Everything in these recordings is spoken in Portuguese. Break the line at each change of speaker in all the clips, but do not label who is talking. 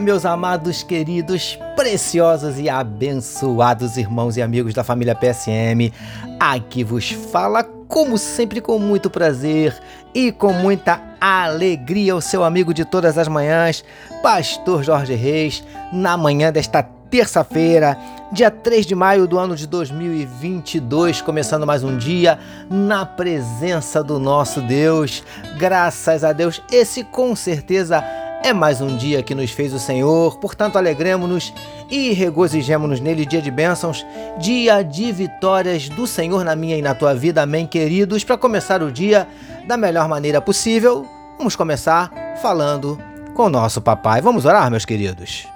meus amados, queridos, preciosos e abençoados irmãos e amigos da família PSM. Aqui vos fala, como sempre, com muito prazer e com muita alegria, o seu amigo de todas as manhãs, Pastor Jorge Reis, na manhã desta terça-feira, dia 3 de maio do ano de 2022, começando mais um dia na presença do nosso Deus. Graças a Deus, esse com certeza é mais um dia que nos fez o Senhor, portanto, alegremos-nos e regozijemos-nos nele, dia de bênçãos, dia de vitórias do Senhor na minha e na tua vida. Amém, queridos. Para começar o dia da melhor maneira possível, vamos começar falando com o nosso papai. Vamos orar, meus queridos.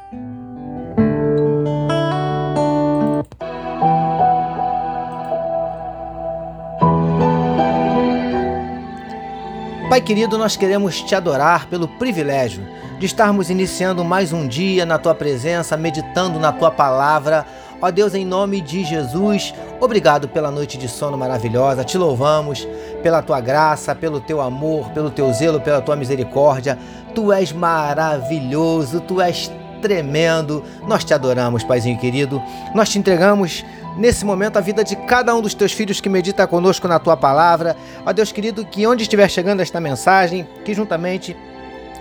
Pai querido, nós queremos te adorar pelo privilégio de estarmos iniciando mais um dia na tua presença, meditando na tua palavra. Ó Deus, em nome de Jesus, obrigado pela noite de sono maravilhosa. Te louvamos pela tua graça, pelo teu amor, pelo teu zelo, pela tua misericórdia. Tu és maravilhoso, tu és tremendo. Nós te adoramos, Paizinho querido. Nós te entregamos nesse momento a vida de cada um dos teus filhos que medita conosco na tua palavra. Ó Deus querido, que onde estiver chegando esta mensagem, que juntamente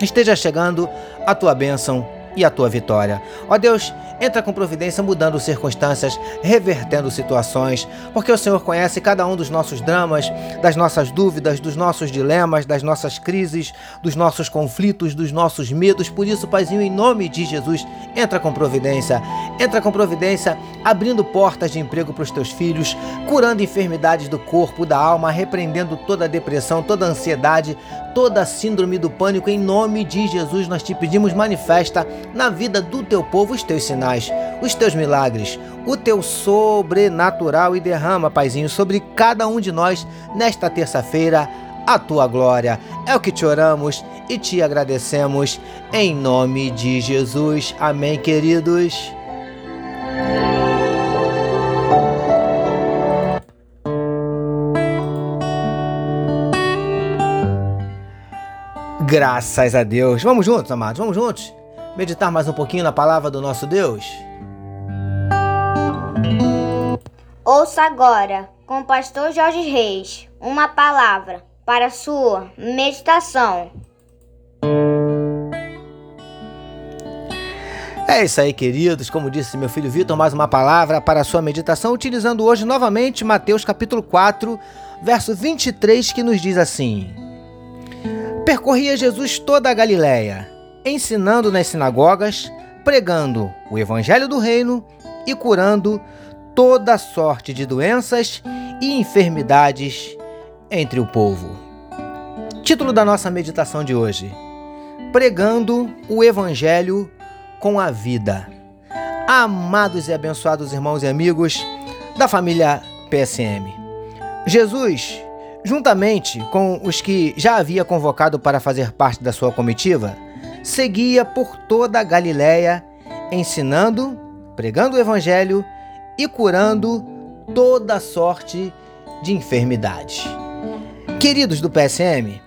esteja chegando a tua bênção e a tua vitória. Ó Deus, entra com providência mudando circunstâncias, revertendo situações, porque o Senhor conhece cada um dos nossos dramas, das nossas dúvidas, dos nossos dilemas, das nossas crises, dos nossos conflitos, dos nossos medos. Por isso, Paizinho, em nome de Jesus, entra com providência, entra com providência, abrindo portas de emprego para os teus filhos, curando enfermidades do corpo, da alma, repreendendo toda a depressão, toda a ansiedade, toda a síndrome do pânico. Em nome de Jesus, nós te pedimos, manifesta na vida do teu povo os teus sinais, os teus milagres, o teu sobrenatural e derrama, Paizinho, sobre cada um de nós nesta terça-feira a tua glória. É o que te oramos e te agradecemos em nome de Jesus. Amém, queridos. Graças a Deus. Vamos juntos, amados, vamos juntos meditar mais um pouquinho na palavra do nosso Deus?
Ouça agora, com o pastor Jorge Reis, uma palavra para a sua meditação.
É isso aí, queridos. Como disse meu filho Vitor, mais uma palavra para a sua meditação, utilizando hoje novamente Mateus capítulo 4, verso 23, que nos diz assim: Percorria Jesus toda a Galiléia ensinando nas sinagogas, pregando o evangelho do reino e curando toda sorte de doenças e enfermidades entre o povo. Título da nossa meditação de hoje: Pregando o evangelho com a vida. Amados e abençoados irmãos e amigos da família PSM. Jesus, juntamente com os que já havia convocado para fazer parte da sua comitiva, seguia por toda a Galiléia, ensinando, pregando o evangelho e curando toda sorte de enfermidades. Queridos do PSM,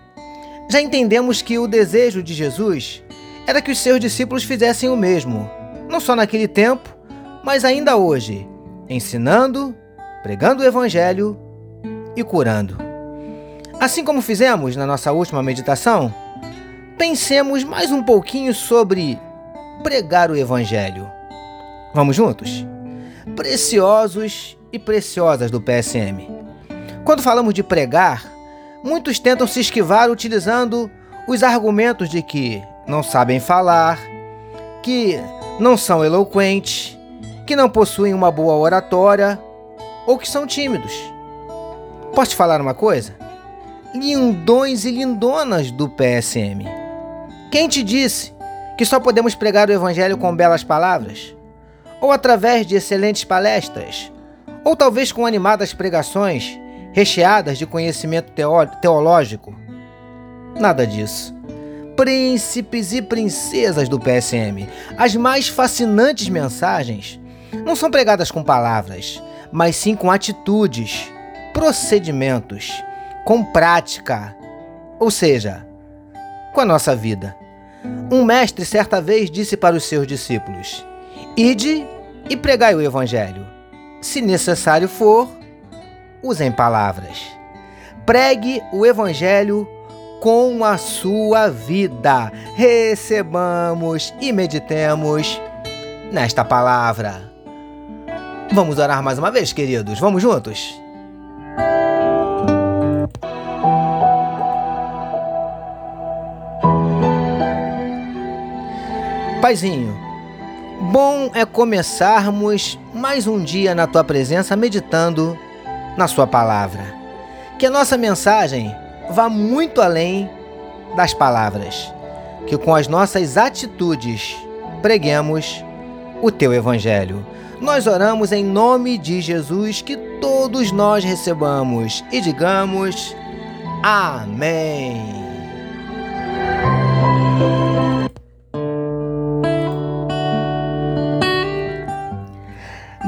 já entendemos que o desejo de Jesus era que os seus discípulos fizessem o mesmo, não só naquele tempo, mas ainda hoje, ensinando, pregando o evangelho e curando. Assim como fizemos na nossa última meditação, pensemos mais um pouquinho sobre pregar o Evangelho. Vamos juntos? Preciosos e preciosas do PSM. Quando falamos de pregar, muitos tentam se esquivar utilizando os argumentos de que não sabem falar, que não são eloquentes, que não possuem uma boa oratória ou que são tímidos. Posso te falar uma coisa? Lindões e lindonas do PSM. Quem te disse que só podemos pregar o Evangelho com belas palavras? Ou através de excelentes palestras? Ou talvez com animadas pregações recheadas de conhecimento teológico? Nada disso. Príncipes e princesas do PSM, as mais fascinantes mensagens não são pregadas com palavras, mas sim com atitudes, procedimentos, com prática, ou seja, com a nossa vida. Um mestre certa vez disse para os seus discípulos: Ide e pregai o evangelho. Se necessário for, usem palavras. Pregue o evangelho com a sua vida. Recebamos e meditemos nesta palavra. Vamos orar mais uma vez, queridos? Vamos juntos? Paizinho, bom é começarmos mais um dia na tua presença meditando na Sua palavra. Que a nossa mensagem vá muito além das palavras, que com as nossas atitudes preguemos o teu Evangelho. Nós oramos em nome de Jesus, que todos nós recebamos e digamos Amém.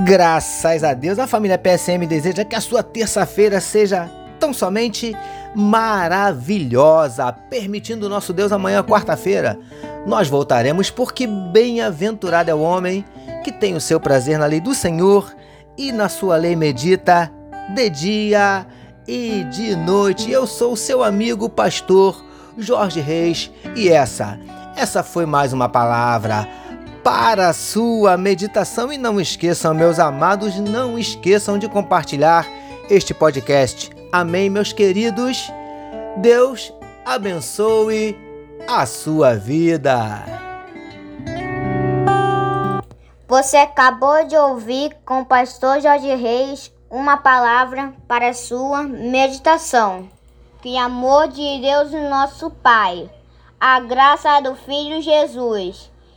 Graças a Deus, a família PSM deseja que a sua terça-feira seja tão somente maravilhosa, permitindo nosso Deus amanhã, quarta-feira, nós voltaremos, porque bem-aventurado é o homem que tem o seu prazer na lei do Senhor e na sua lei medita de dia e de noite. Eu sou o seu amigo pastor Jorge Reis e essa, essa foi mais uma palavra para a sua meditação. E não esqueçam, meus amados, não esqueçam de compartilhar este podcast. Amém, meus queridos? Deus abençoe a sua vida.
Você acabou de ouvir com o pastor Jorge Reis uma palavra para a sua meditação. Que amor de Deus, nosso Pai, a graça do Filho Jesus